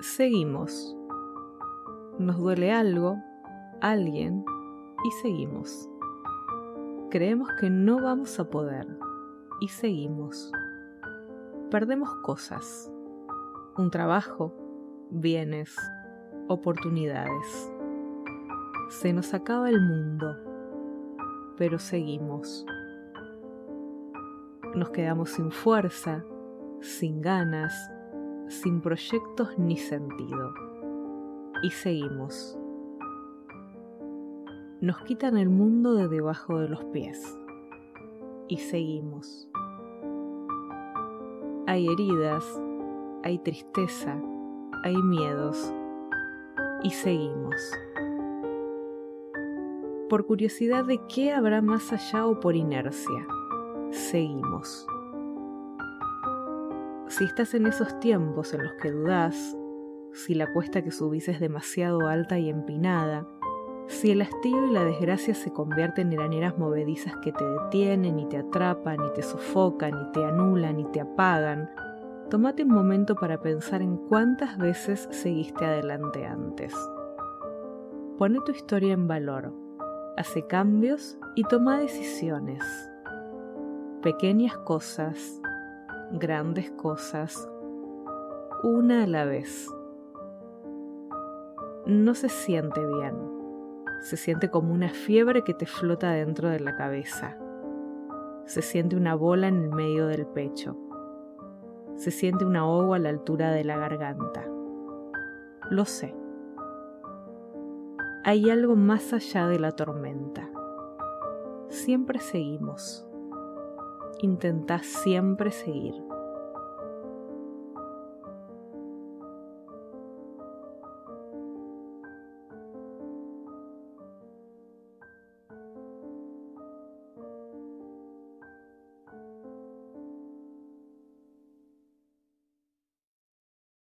Seguimos. Nos duele algo, alguien, y seguimos. Creemos que no vamos a poder, y seguimos. Perdemos cosas, un trabajo, bienes, oportunidades. Se nos acaba el mundo, pero seguimos. Nos quedamos sin fuerza, sin ganas, sin proyectos ni sentido. Y seguimos. Nos quitan el mundo de debajo de los pies. Y seguimos. Hay heridas, hay tristeza, hay miedos. Y seguimos. Por curiosidad de qué habrá más allá o por inercia, seguimos. Si estás en esos tiempos en los que dudas, si la cuesta que subís es demasiado alta y empinada, si el hastío y la desgracia se convierten en laneras movedizas que te detienen y te atrapan y te sofocan y te anulan y te apagan, tómate un momento para pensar en cuántas veces seguiste adelante antes. Pone tu historia en valor, hace cambios y toma decisiones. Pequeñas cosas grandes cosas una a la vez. No se siente bien, se siente como una fiebre que te flota dentro de la cabeza. Se siente una bola en el medio del pecho. Se siente un ahogo a la altura de la garganta. Lo sé. Hay algo más allá de la tormenta. Siempre seguimos intenta siempre seguir.